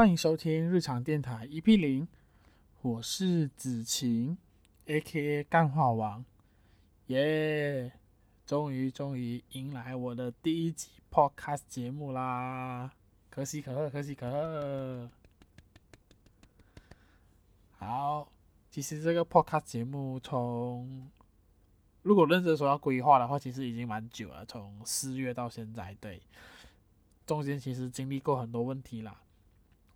欢迎收听日常电台 EP 零，我是子晴，A.K.A 干话王，耶！终于终于迎来我的第一集 Podcast 节目啦，可喜可贺，可喜可贺。好，其实这个 Podcast 节目从如果认真说要规划的话，其实已经蛮久了，从四月到现在，对，中间其实经历过很多问题啦。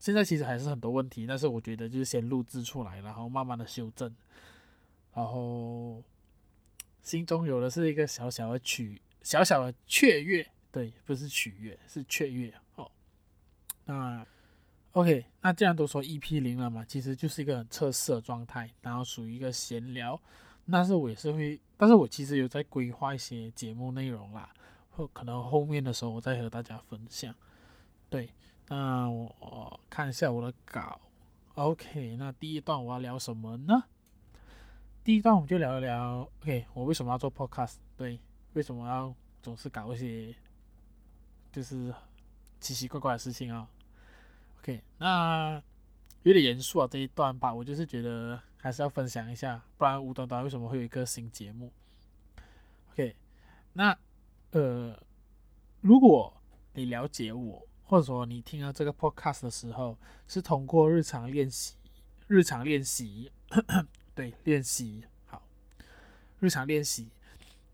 现在其实还是很多问题，但是我觉得就是先录制出来，然后慢慢的修正，然后心中有的是一个小小的曲，小小的雀跃，对，不是取悦，是雀跃哦。那 OK，那既然都说 EP 零了嘛，其实就是一个很测试的状态，然后属于一个闲聊。但是我也是会，但是我其实有在规划一些节目内容啦，或可能后面的时候我再和大家分享，对。那我看一下我的稿，OK。那第一段我要聊什么呢？第一段我们就聊一聊，OK，我为什么要做 Podcast？对，为什么要总是搞一些就是奇奇怪怪的事情啊？OK，那有点严肃啊这一段吧，我就是觉得还是要分享一下，不然无端端为什么会有一个新节目？OK，那呃，如果你了解我。或者说你听到这个 podcast 的时候，是通过日常练习，日常练习，对，练习好，日常练习。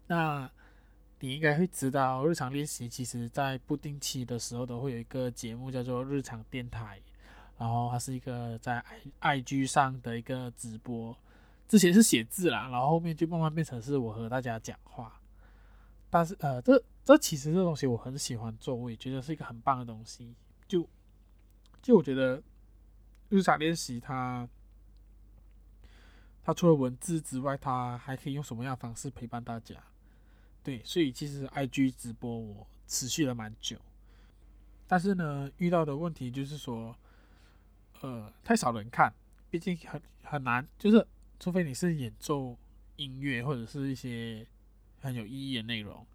那你应该会知道，日常练习其实在不定期的时候都会有一个节目叫做日常电台，然后它是一个在 IG 上的一个直播，之前是写字啦，然后后面就慢慢变成是我和大家讲话，但是呃这。这其实这东西我很喜欢做，我也觉得是一个很棒的东西。就就我觉得日常练习它，它除了文字之外，它还可以用什么样的方式陪伴大家？对，所以其实 IG 直播我持续了蛮久，但是呢，遇到的问题就是说，呃，太少人看，毕竟很很难，就是除非你是演奏音乐或者是一些很有意义的内容。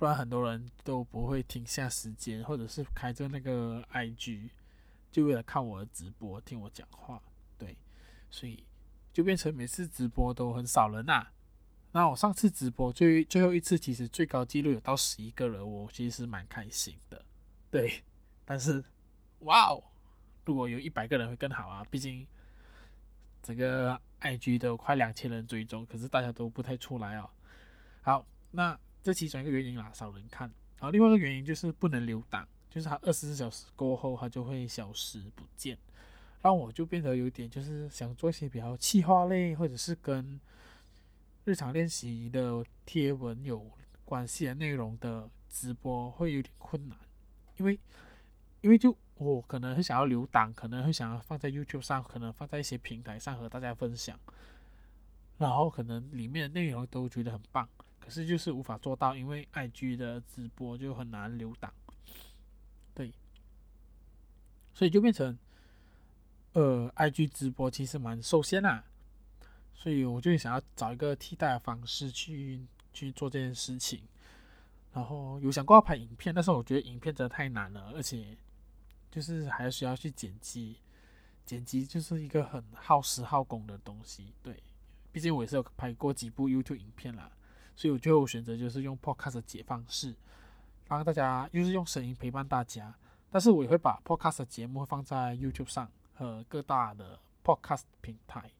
不然很多人都不会停下时间，或者是开着那个 IG，就为了看我的直播，听我讲话。对，所以就变成每次直播都很少人呐、啊。那我上次直播最最后一次，其实最高纪录有到十一个人，我其实是蛮开心的。对，但是哇哦，如果有一百个人会更好啊！毕竟整个 IG 都快两千人追踪，可是大家都不太出来哦。好，那。这其中一个原因啦，少人看。然后另外一个原因就是不能留档，就是它二十四小时过后它就会消失不见。让我就变得有点就是想做一些比较气化类或者是跟日常练习的贴文有关系的内容的直播会有点困难，因为因为就我可能很想要留档，可能会想要放在 YouTube 上，可能放在一些平台上和大家分享，然后可能里面的内容都觉得很棒。可是就是无法做到，因为 IG 的直播就很难留档，对，所以就变成，呃，IG 直播其实蛮受限啦，所以我就想要找一个替代的方式去去做这件事情，然后有想过要拍影片，但是我觉得影片真的太难了，而且就是还需要去剪辑，剪辑就是一个很耗时耗工的东西，对，毕竟我也是有拍过几部 YouTube 影片啦。所以我最后选择就是用 Podcast 的解放式，帮大家又是用声音陪伴大家。但是我也会把 Podcast 的节目放在 YouTube 上和各大的 Podcast 平台。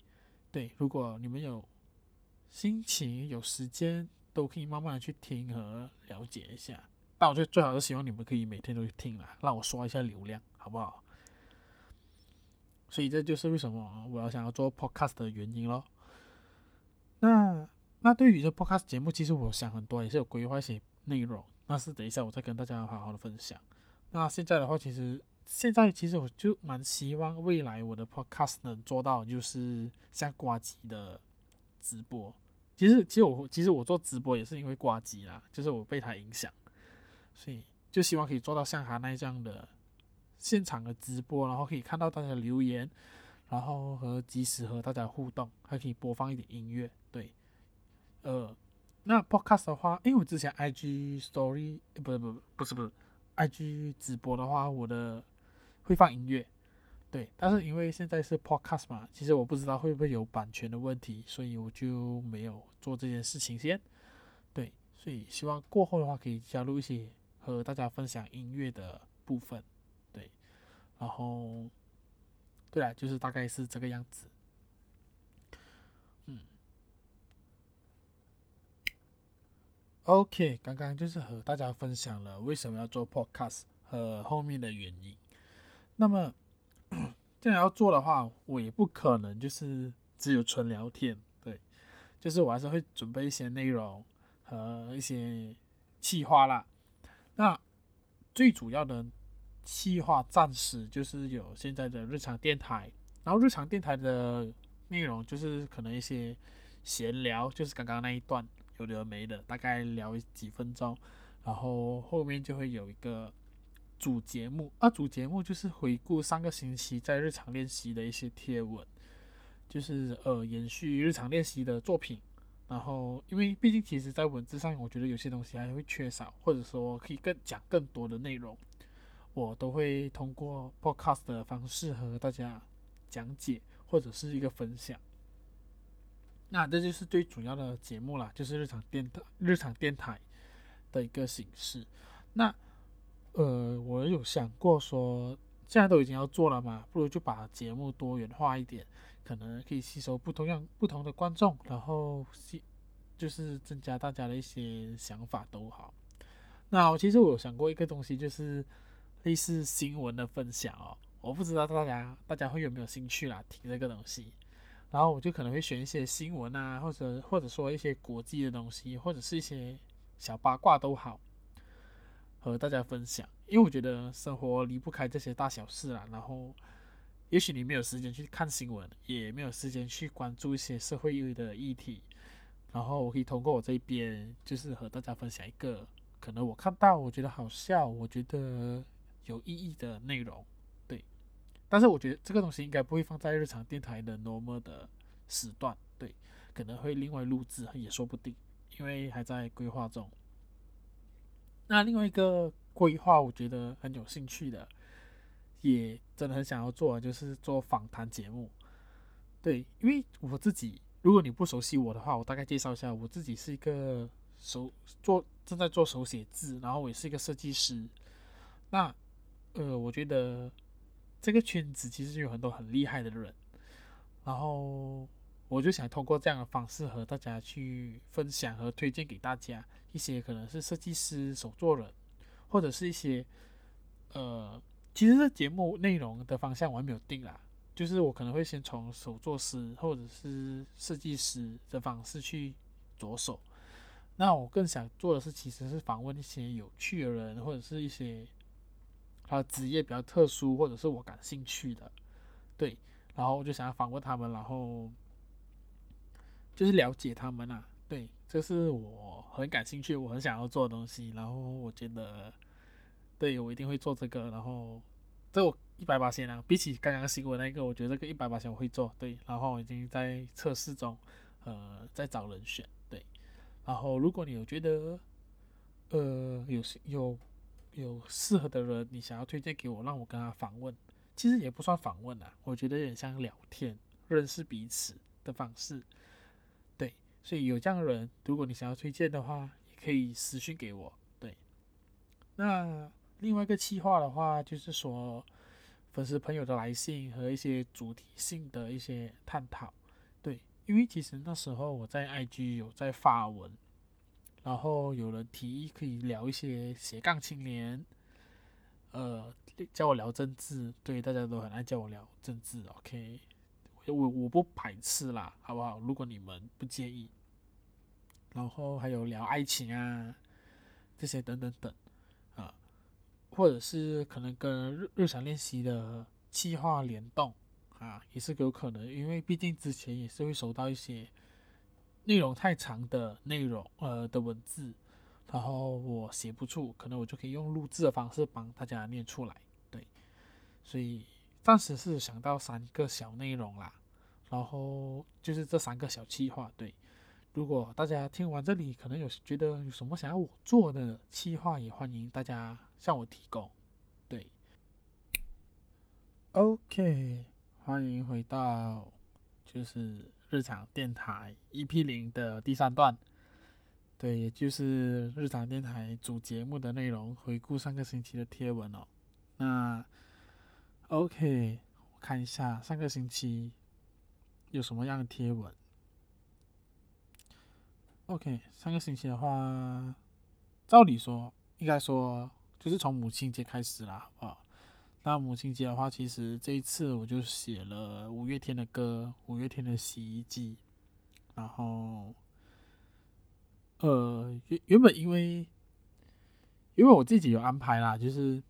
对，如果你们有心情、有时间，都可以慢慢的去听和了解一下。但我觉得最好是希望你们可以每天都去听啦，让我刷一下流量，好不好？所以这就是为什么我要想要做 Podcast 的原因咯。那。对于这 podcast 节目，其实我想很多，也是有规划一些内容。但是等一下我再跟大家好好的分享。那现在的话，其实现在其实我就蛮希望未来我的 podcast 能做到，就是像挂机的直播。其实，其实我其实我做直播也是因为挂机啦，就是我被他影响，所以就希望可以做到像他那样的现场的直播，然后可以看到大家的留言，然后和及时和大家互动，还可以播放一点音乐，呃，那 podcast 的话，因为我之前 IG Story 不是不是不是不是 IG 直播的话，我的会放音乐，对，但是因为现在是 podcast 嘛，其实我不知道会不会有版权的问题，所以我就没有做这件事情先。对，所以希望过后的话可以加入一些和大家分享音乐的部分。对，然后，对啊，就是大概是这个样子。，OK，刚刚就是和大家分享了为什么要做 podcast 和后面的原因。那么。既然要做的话，我也不可能就是只有纯聊天，对，就是我还是会准备一些内容和一些企划啦。那最主要的企划暂时就是有现在的日常电台，然后日常电台的内容就是可能一些闲聊，就是刚刚那一段有的没的，大概聊几分钟，然后后面就会有一个。主节目啊，主节目就是回顾上个星期在日常练习的一些贴文，就是呃延续日常练习的作品。然后，因为毕竟其实在文字上，我觉得有些东西还会缺少，或者说可以更讲更多的内容，我都会通过 podcast 的方式和大家讲解或者是一个分享。那这就是最主要的节目啦，就是日常电台日常电台的一个形式。那呃，我有想过说，现在都已经要做了嘛，不如就把节目多元化一点，可能可以吸收不同样不同的观众，然后吸就是增加大家的一些想法都好。那其实我有想过一个东西，就是类似新闻的分享哦，我不知道大家大家会有没有兴趣啦，听这个东西。然后我就可能会选一些新闻啊，或者或者说一些国际的东西，或者是一些小八卦都好。和大家分享，因为我觉得生活离不开这些大小事啦。然后，也许你没有时间去看新闻，也没有时间去关注一些社会的议题。然后，我可以通过我这边，就是和大家分享一个可能我看到我觉得好笑，我觉得有意义的内容。但是我觉得这个东西应该不会放在日常电台的 normal 的时段，对，可能会另外录制也说不定，因为还在规划中。那另外一个规划，我觉得很有兴趣的，也真的很想要做，就是做访谈节目。对，因为我自己，如果你不熟悉我的话，我大概介绍一下，我自己是一个手做正在做手写字，然后我也是一个设计师。那呃，我觉得这个圈子其实有很多很厉害的人，然后我就想通过这样的方式和大家去分享和推荐给大家。一些可能是设计师、手作人，或者是一些，呃，其实这节目内容的方向我还没有定啦，就是我可能会先从手作师或者是设计师的方式去着手。那我更想做的是，其实是访问一些有趣的人，或者是一些他的职业比较特殊，或者是我感兴趣的，对，然后我就想要访问他们，然后就是了解他们啊。对，这是我很感兴趣，我很想要做的东西。然后我觉得，对，我一定会做这个。然后，这我一百八千啊，比起刚刚新闻那个，我觉得这个一百八千我会做。对，然后我已经在测试中，呃，在找人选。对，然后如果你有觉得，呃，有有有适合的人，你想要推荐给我，让我跟他访问，其实也不算访问啊，我觉得有点像聊天，认识彼此的方式。对所以有这样的人，如果你想要推荐的话，也可以私讯给我。对，那另外一个企划的话，就是说粉丝朋友的来信和一些主题性的一些探讨。对，因为其实那时候我在 IG 有在发文，然后有人提议可以聊一些斜杠青年，呃，叫我聊政治，对，大家都很爱叫我聊政治。OK。我我不排斥啦，好不好？如果你们不介意，然后还有聊爱情啊，这些等等等啊，或者是可能跟日日常练习的企划联动啊，也是有可能，因为毕竟之前也是会收到一些内容太长的内容呃的文字，然后我写不出，可能我就可以用录制的方式帮大家念出来，对，所以暂时是想到三个小内容啦。然后就是这三个小计划，对。如果大家听完这里，可能有觉得有什么想要我做的计划，也欢迎大家向我提供。对。OK，欢迎回到就是日常电台 EP 零的第三段，对，也就是日常电台主节目的内容，回顾上个星期的贴文哦。那 OK，我看一下上个星期有什么样的贴文。OK，上个星期的话，照理说应该说就是从母亲节开始啦，好不好？那母亲节的话，其实这一次我就写了五月天的歌，五月天的洗衣机。然后，呃，原原本因为因为我自己有安排啦，就是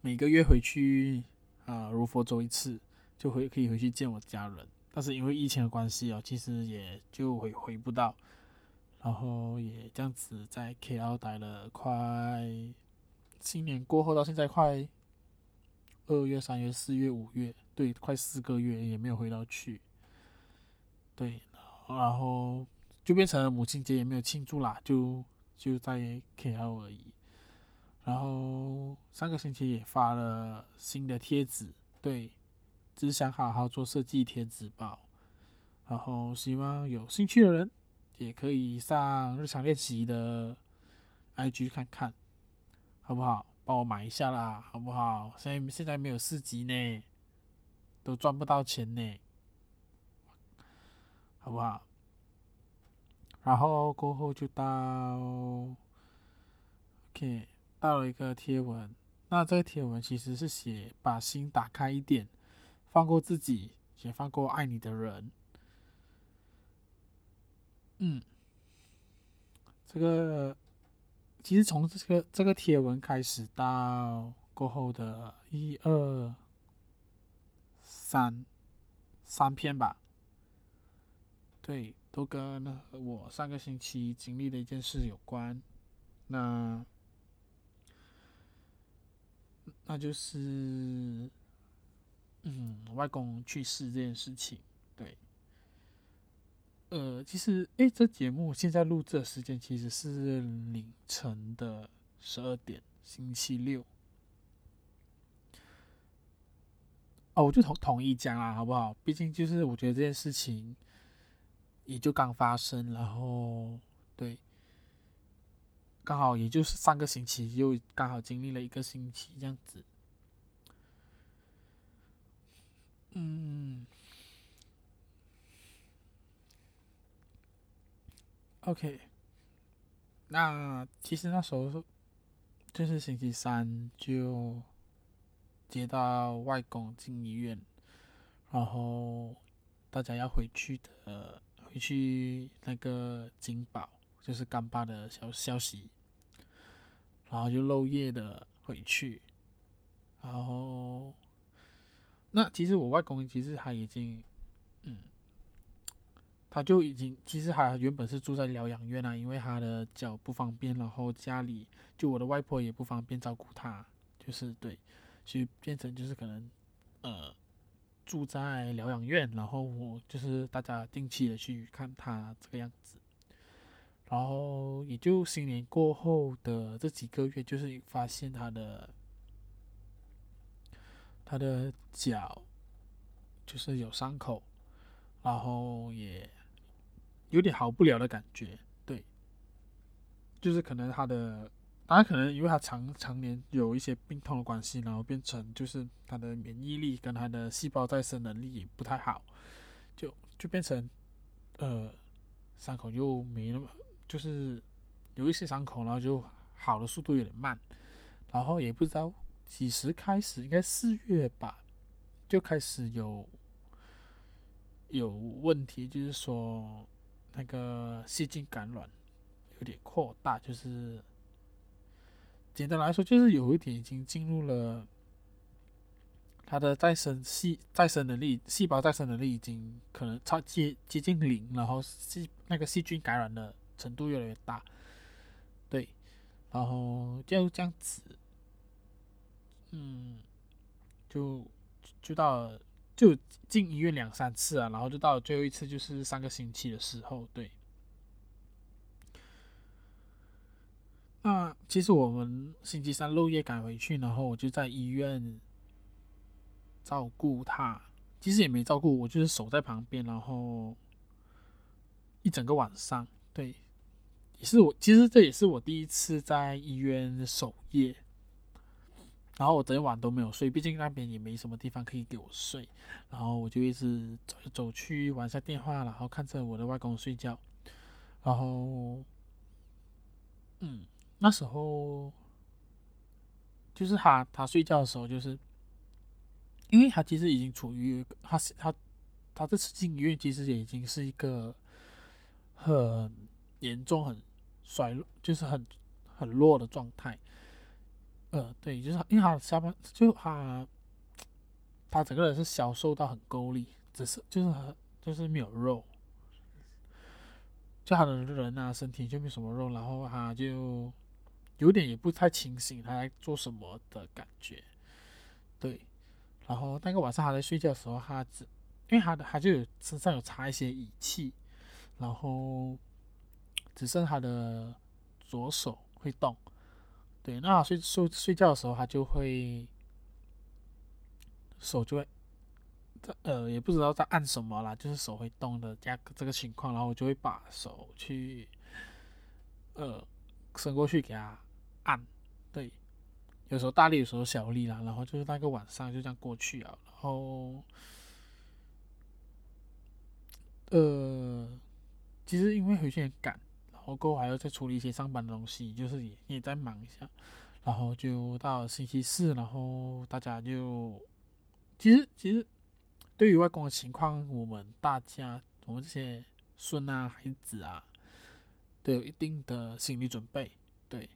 每个月回去啊，如佛走一次，就回可以回去见我家人。但是因为疫情的关系哦，其实也就回回不到，然后也这样子在 KL 待了快。新年过后到现在快二月、三月、四月、五月，对，快四个月也没有回到去。对，然后就变成母亲节也没有庆祝啦，就就在 KL 而已。然后上个星期也发了新的贴纸，对，只想好好做设计贴纸包。然后希望有兴趣的人也可以上日常练习的 IG 看看。好不好？帮我买一下啦，好不好？现在现在没有四级呢，都赚不到钱呢，好不好？然后过后就到，OK，到了一个贴文。那这个贴文其实是写把心打开一点，放过自己，也放过爱你的人。嗯，这个。其实从这个这个贴文开始到过后的一二三三篇吧，对，都跟我上个星期经历的一件事有关。那那就是嗯，外公去世这件事情，对。呃，其实，诶，这节目现在录制的时间其实是凌晨的十二点，星期六。哦，我就统统一讲啊，好不好？毕竟就是我觉得这件事情也就刚发生，然后对，刚好也就是上个星期，又刚好经历了一个星期这样子。嗯。OK，那其实那时候就是星期三就接到外公进医院，然后大家要回去的，回去那个金宝就是干爸的消消息，然后就漏夜的回去，然后那其实我外公其实他已经。他就已经，其实他原本是住在疗养院啊，因为他的脚不方便，然后家里就我的外婆也不方便照顾他，就是对，所以变成就是可能，呃，住在疗养院，然后我就是大家定期的去看他这个样子，然后也就新年过后的这几个月，就是发现他的他的脚就是有伤口，然后也。有点好不了的感觉，对，就是可能他的，当然可能因为他常常年有一些病痛的关系，然后变成就是他的免疫力跟他的细胞再生能力不太好，就就变成，呃，伤口又没那么，就是有一些伤口，然后就好的速度有点慢，然后也不知道几时开始，应该四月吧，就开始有有问题，就是说。那个细菌感染有点扩大，就是简单来说，就是有一点已经进入了它的再生细再生能力，细胞再生能力已经可能超接接近零，然后细那个细菌感染的程度越来越大，对，然后就这样子，嗯，就就到。就进医院两三次啊，然后就到了最后一次，就是上个星期的时候，对。那其实我们星期三漏夜赶回去，然后我就在医院照顾他，其实也没照顾我，就是守在旁边，然后一整个晚上，对，也是我，其实这也是我第一次在医院守夜，然后我整晚都没有睡，毕竟那边也没什么地方可以给我睡，然后我就一直走走去玩下电话，然后看着我的外公睡觉，然后，嗯，那时候。就是他，他睡觉的时候，就是因为他其实已经处于他他他这次进医院，其实也已经是一个很严重、很衰，就是很很弱的状态。呃，对，就是因为他下半就他他整个人是消瘦到很够力，只是就是就是没有肉，就他的人啊，身体就没什么肉，然后他就。有点也不太清醒，他在做什么的感觉，对。然后那个晚上他在睡觉的时候，他只因为他的他就有身上有插一些仪器，然后只剩他的左手会动，对。那睡睡睡觉的时候，他就会手就会，呃，也不知道在按什么啦，就是手会动的这样这个情况，然后我就会把手去，呃，伸过去给他。按，对，有时候大力，有时候小力啦，然后就是那个晚上就这样过去了，然后，呃，其实因为回去很赶，我过后还要再处理一些上班的东西，就是也也在忙一下，然后就到星期四，然后大家就，其实其实对于外公的情况，我们大家我们这些孙啊孩子啊，都有一定的心理准备，对。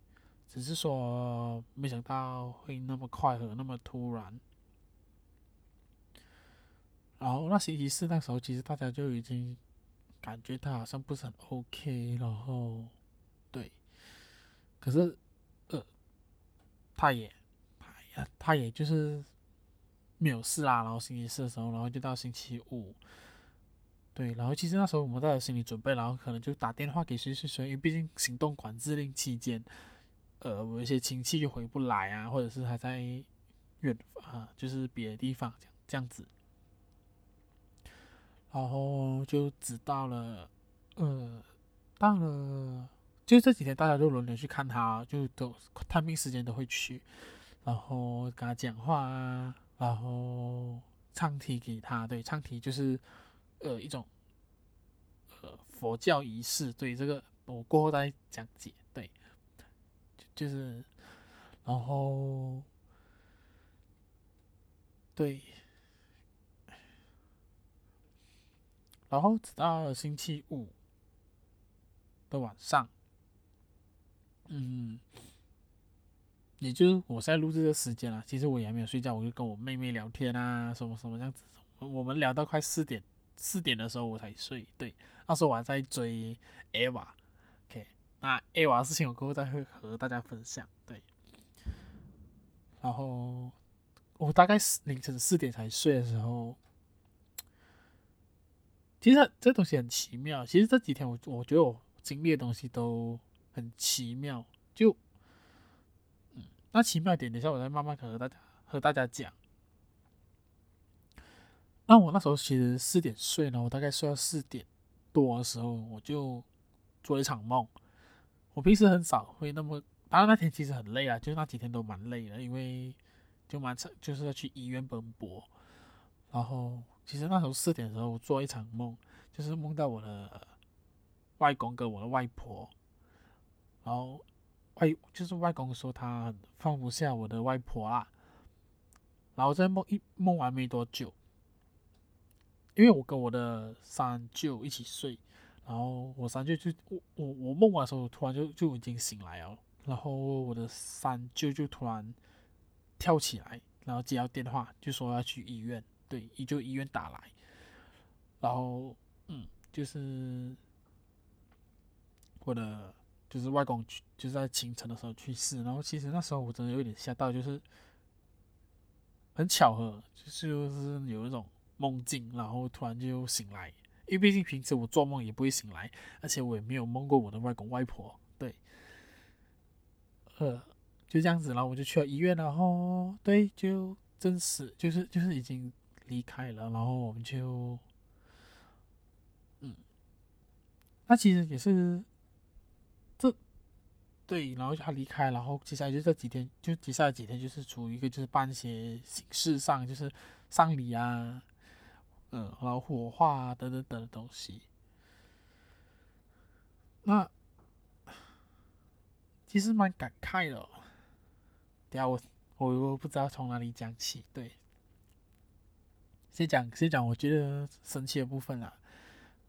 只是说，没想到会那么快和那么突然。然后那星期四那时候，其实大家就已经感觉他好像不是很 OK。然后，对，可是，呃，他也，哎呀，他也就是没有事啦。然后星期四的时候，然后就到星期五，对，然后其实那时候我们都有心理准备，然后可能就打电话给谁谁谁，因为毕竟行动管制令期间。呃，我有一些亲戚就回不来啊，或者是还在远啊，就是别的地方这样子，然后就知道了，呃，到了就这几天大家都轮流去看他，就都探病时间都会去，然后跟他讲话啊，然后唱题给他，对，唱题就是呃一种呃佛教仪式，对，这个我过后再讲解，对。就就是，然后，对，然后直到星期五的晚上，嗯，也就是我现在录制的时间了。其实我也还没有睡觉，我就跟我妹妹聊天啊，什么什么这样子。我们聊到快四点，四点的时候我才睡。对，那时候我还在追 Eva。那 A 娃的事情我过后再会和大家分享，对。然后我大概是凌晨四点才睡的时候，其实这东西很奇妙。其实这几天我我觉得我经历的东西都很奇妙，就嗯，那奇妙点，等一下我再慢慢和大家和大家讲。那我那时候其实四点睡呢，我大概睡到四点多的时候，我就做一场梦。我平时很少会那么，当然那天其实很累啊，就那几天都蛮累的，因为就蛮，就是要去医院奔波。然后其实那时候四点的时候，我做一场梦，就是梦到我的外公跟我的外婆，然后外就是外公说他放不下我的外婆啊。然后在梦一梦完没多久，因为我跟我的三舅一起睡。然后我三舅就我我我梦完的时候，突然就就已经醒来了。然后我的三舅就突然跳起来，然后接到电话，就说要去医院。对，就医院打来。然后嗯，就是我的就是外公去，就是在清晨的时候去世。然后其实那时候我真的有点吓到，就是很巧合，就是就是有一种梦境，然后突然就醒来。因为毕竟平时我做梦也不会醒来，而且我也没有梦过我的外公外婆，对，呃，就这样子，然后我就去了医院，然后对，就真实就是就是已经离开了，然后我们就，嗯，那其实也是这对，然后他离开，然后接下来就这几天，就接下来几天就是处于一个就是办一些形式上，就是丧礼啊，嗯，然后火化啊等等等的东西。那其实蛮感慨的，等下我我我不知道从哪里讲起。对，先讲先讲，我觉得神奇的部分啦，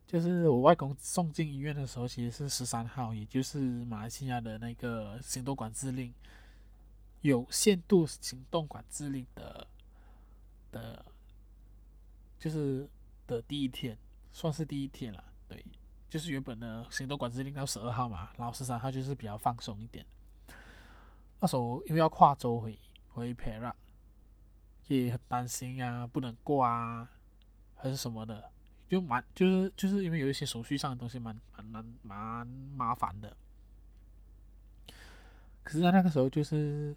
就是我外公送进医院的时候，其实是十三号，也就是马来西亚的那个行动管制令，有限度行动管制令的的，就是的第一天，算是第一天了，对。就是原本的行动管制令到十二号嘛，然后十三号就是比较放松一点。那时候因为要跨州回回 p e r a 也很担心啊，不能过啊，还是什么的，就蛮就是就是因为有一些手续上的东西蛮蛮蛮蛮麻烦的。可是，在那个时候就是，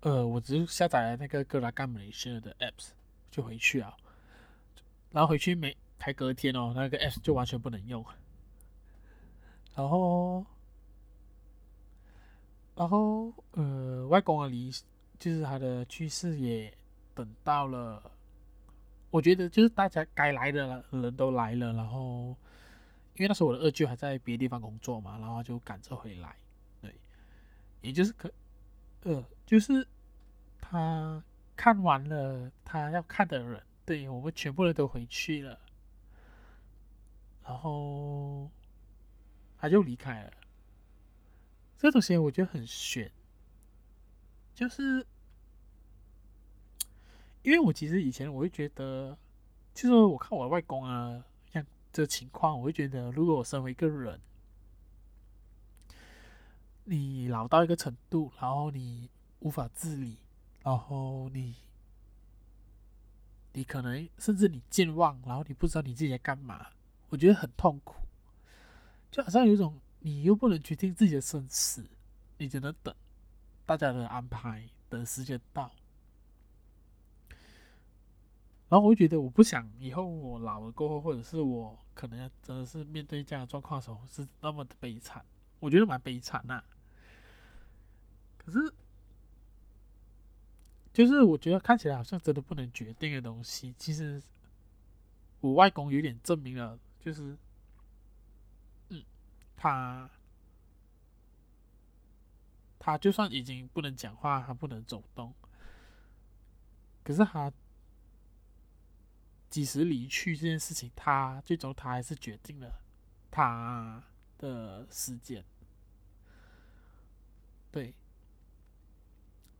呃，我只是下载了那个 Gerakan Malaysia 的 apps 就回去啊，然后回去没才隔天哦，那个 apps 就完全不能用。然后，然后，呃，外公的离，就是他的去世也等到了。我觉得就是大家该来的人都来了，然后，因为那时候我的二舅还在别的地方工作嘛，然后就赶着回来。对，也就是可，呃，就是他看完了他要看的人，对，我们全部人都回去了，然后。他就离开了。这东西我觉得很悬，就是因为我其实以前我会觉得，就是我看我的外公啊，像这情况，我会觉得，如果我身为一个人，你老到一个程度，然后你无法自理，然后你，你可能甚至你健忘，然后你不知道你自己在干嘛，我觉得很痛苦。就好像有一种，你又不能决定自己的生死，你只能等大家的安排，等时间到。然后我就觉得，我不想以后我老了过后，或者是我可能真的是面对这样的状况的时候，是那么的悲惨。我觉得蛮悲惨呐。可是，就是我觉得看起来好像真的不能决定的东西，其实我外公有点证明了，就是。嗯他，他就算已经不能讲话，他不能走动，可是他几时离去这件事情，他最终他还是决定了他的时间。对，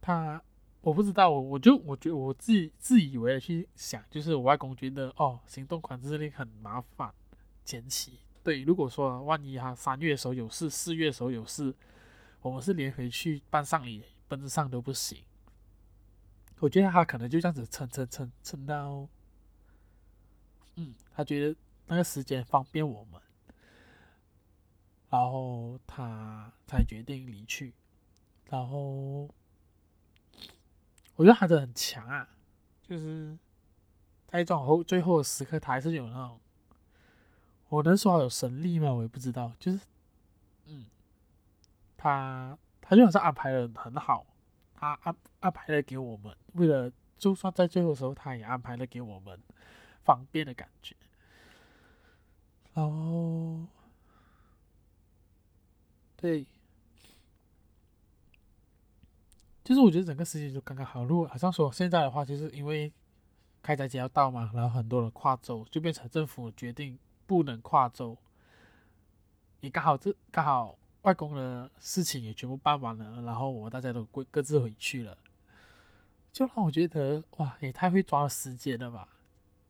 他，我不知道，我我就我觉我自己自以为的去想，就是我外公觉得哦，行动管制令很麻烦，前期。对，如果说万一他三月的时候有事，四月的时候有事，我们是连回去办丧礼、奔丧都不行。我觉得他可能就这样子撑撑撑撑到，嗯，他觉得那个时间方便我们，然后他才决定离去。然后我觉得他真的很强啊，就是在这种后最后的时刻，他还是有那种。我能说他有神力吗？我也不知道。就是，嗯，他他就好像安排的很好，他安安排了给我们，为了就算在最后的时候，他也安排了给我们方便的感觉。然后，对，就是我觉得整个时间就刚刚好。如果好像说现在的话，就是因为开斋节要到嘛，然后很多人跨州，就变成政府决定。不能跨州，也刚好这刚好外公的事情也全部办完了，然后我们大家都各各自回去了，就让我觉得哇，也太会抓时间了吧，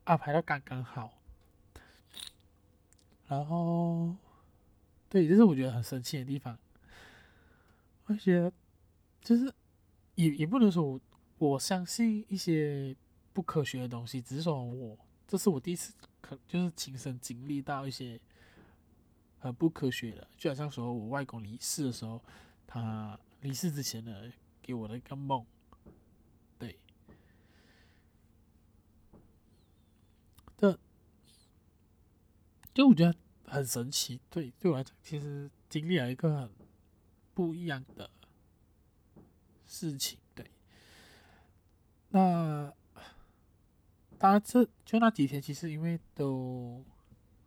安排的刚刚好。然后，对，这是我觉得很神奇的地方。我觉得就是也也不能说我我相信一些不科学的东西，只是说我这是我第一次。可就是亲身经历到一些很不科学的，就好像说我外公离世的时候，他离世之前呢，给我的一个梦，对，就我觉得很神奇。对，对我来讲，其实经历了一个很不一样的事情。对，那当然，这就那几天，其实因为都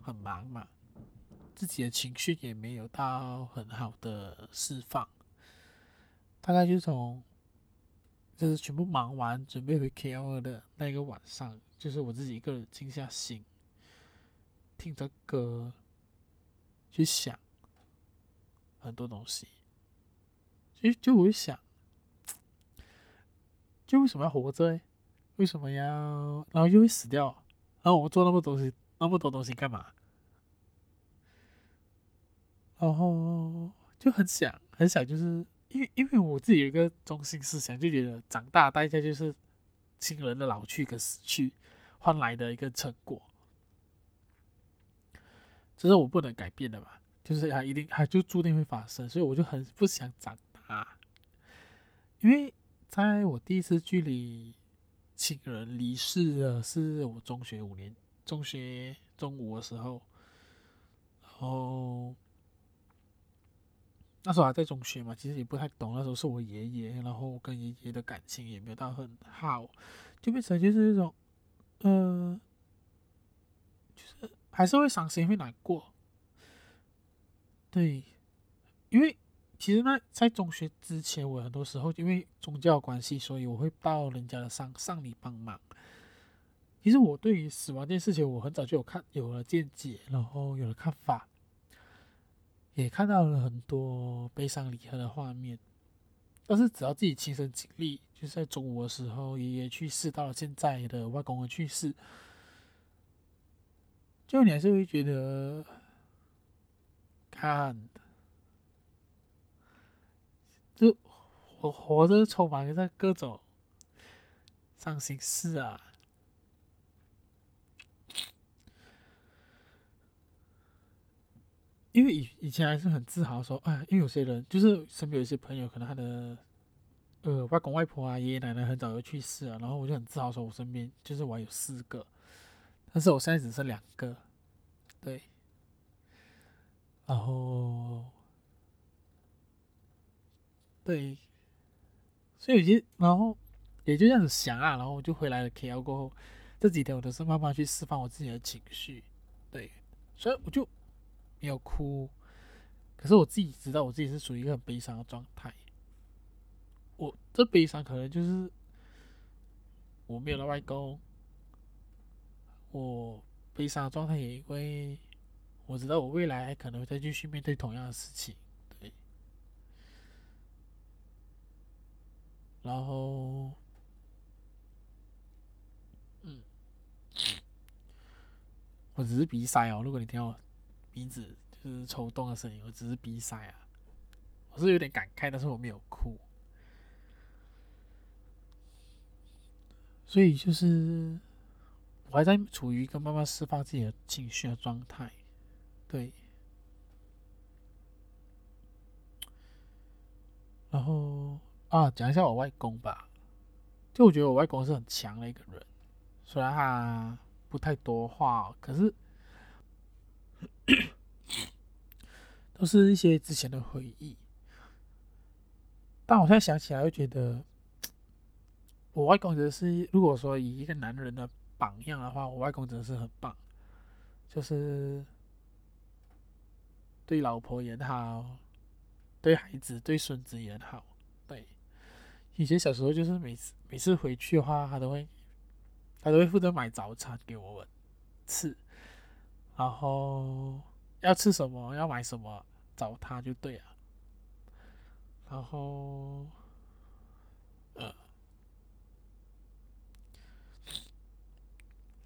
很忙嘛，自己的情绪也没有到很好的释放。大概就从就是全部忙完，准备回 KL 的那个晚上，就是我自己一个人静下心，听着歌，去想很多东西。就就我会想，就为什么要活着？为什么要然后又会死掉？然后我做那么多东西，那么多东西干嘛？然后就很想，很想，就是。因为因为我自己有一个中心思想，就觉得长大代价就是亲人的老去跟死去换来的一个成果，这是我不能改变的嘛，就是它一定它就注定会发生，所以我就很不想长大。因为在我第一次距离亲人离世的是我中学五年，中学中五的时候，然后。那时候还在中学嘛，其实也不太懂。那时候是我爷爷，然后跟爷爷的感情也没有到很好，就变成就是那种，呃，就是还是会伤心，会难过。对，因为其实那在中学之前，我很多时候因为宗教关系，所以我会到人家的丧丧礼帮忙。其实我对于死亡这件事情，我很早就有看有了见解，然后有了看法。也看到了很多悲伤离合的画面，但是只要自己亲身经历，就是在中午的时候，爷爷去世，到了现在的外公的去世，就你还是会觉得，看，就活活着充满着各种伤心事啊。因为以以前还是很自豪说，哎，因为有些人就是身边有些朋友，可能他的呃外公外婆啊、爷爷奶奶很早就去世了，然后我就很自豪说，我身边就是我还有四个，但是我现在只剩两个，对，然后对，所以就然后也就这样子想啊，然后我就回来了 KL 过后，这几天我都是慢慢去释放我自己的情绪，对，所以我就。没有哭，可是我自己知道我自己是属于一个很悲伤的状态。我这悲伤可能就是我没有了外公，我悲伤的状态也因为我知道我未来还可能会再继续面对同样的事情，对。然后，嗯，我只是鼻塞哦，如果你听到。鼻子就是抽动的声音，我只是鼻塞啊，我是有点感慨，但是我没有哭，所以就是我还在处于一个慢慢释放自己的情绪的状态，对，然后啊，讲一下我外公吧，就我觉得我外公是很强的一个人，虽然他不太多话，可是。都是一些之前的回忆，但我现在想起来，又觉得我外公真的是，如果说以一个男人的榜样的话，我外公真的是很棒，就是对老婆也好，对孩子、对孙子也好，对。以前小时候就是每次每次回去的话，他都会他都会负责买早餐给我们吃，然后。要吃什么，要买什么，找他就对了。然后，呃，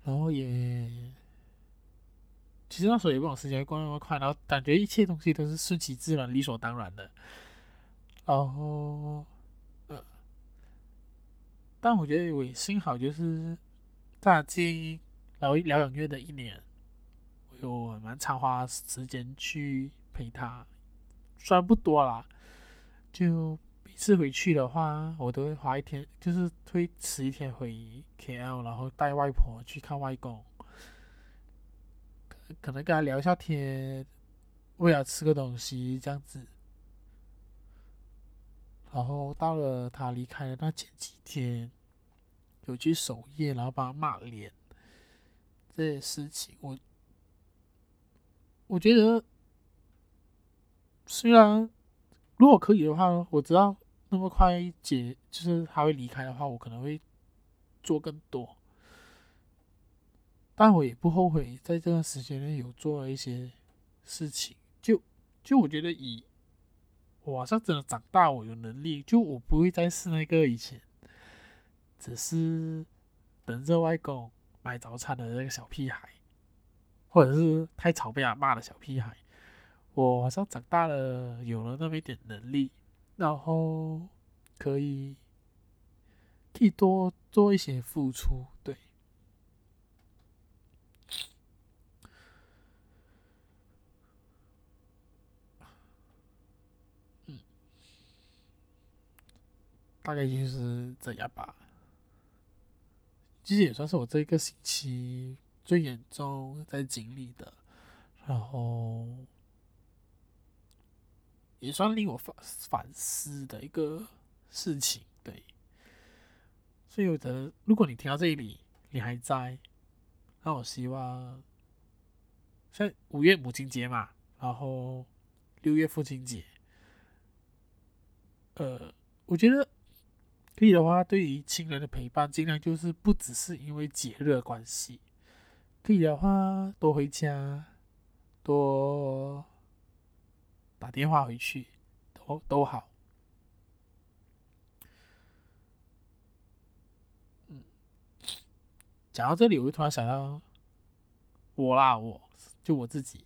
然后也，其实那时候也不懂时间过那么快，然后感觉一切东西都是顺其自然、理所当然的。然后，呃，但我觉得我也幸好，就是在这疗疗养院的一年。我蛮常花时间去陪他，虽然不多啦，就每次回去的话，我都会花一天，就是会迟一天回 KL，然后带外婆去看外公，可能跟他聊一下天，为了吃个东西这样子。然后到了他离开的那前几天，有去守夜，然后帮他骂脸这些事情，我我觉得，虽然如果可以的话，我知道那么快结，就是他会离开的话，我可能会做更多。但我也不后悔在这段时间内有做了一些事情，就就我觉得以我好像真的长大，我有能力，就我不会再是那个以前只是等着外公买早餐的那个小屁孩，或者是太吵被他骂的小屁孩。我好像长大了，有了那么一点能力，然后可以可以多做一些付出，对。嗯大概就是这样吧。其实也算是我这个星期最严重在经历的，然后也算令我反反思的一个事情。对，所以我觉得，如果你听到这里，你还在，那我希望，像五月母亲节嘛，然后六月父亲节，呃，我觉得。可以的话，对于亲人的陪伴，尽量就是不只是因为节日的关系。可以的话，多回家，多打电话回去，都都好。讲到这里，我就突然想到，我啦，我就我自己，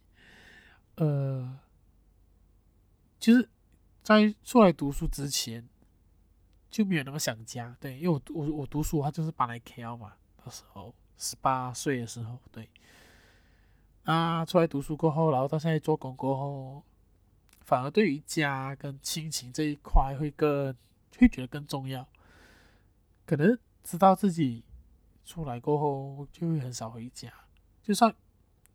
呃，就是在出来读书之前。就没有那么想家，对，因为我我我读书，他就是搬来 KL 嘛，那时候十八岁的时候，对。啊，出来读书过后，然后到现在做工过后，反而对于家跟亲情这一块会更会觉得更重要。可能知道自己出来过后就会很少回家，就算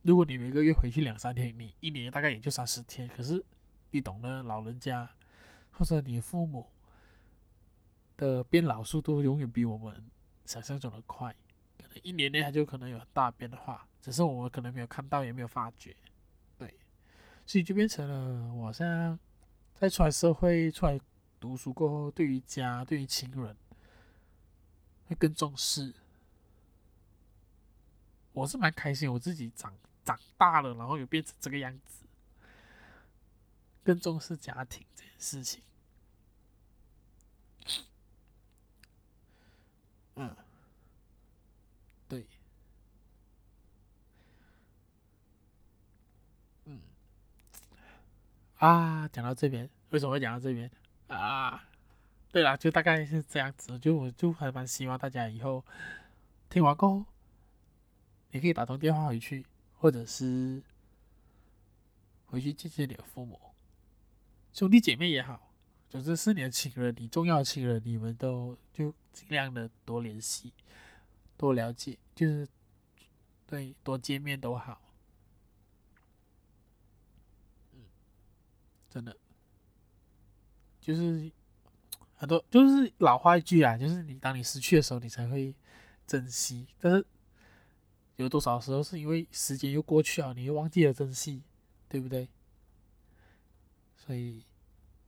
如果你每个月回去两三天，你一年大概也就三十天，可是你懂得老人家或者你父母。的变老速度永远比我们想象中的快，可能一年内他就可能有很大变化，只是我们可能没有看到，也没有发觉，所以就变成了我现在在出来社会、出来读书过后，对于家、对于亲人会更重视。我是蛮开心，我自己长长大了，然后又变成这个样子，更重视家庭这件事情。嗯，对，嗯，啊，讲到这边，为什么会讲到这边啊？对了，就大概是这样子，就我就还蛮希望大家以后听完过后，你可以打通电话回去，或者是回去见见你的父母，兄弟姐妹也好。总之是你的亲人，你重要的亲人，你们都就尽量的多联系，多了解，就是对多见面都好。真的，就是很多就是老话一句啊，就是你当你失去的时候，你才会珍惜。但是有多少时候是因为时间又过去了，你又忘记了珍惜，对不对？所以。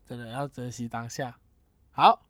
真的要珍惜当下。好，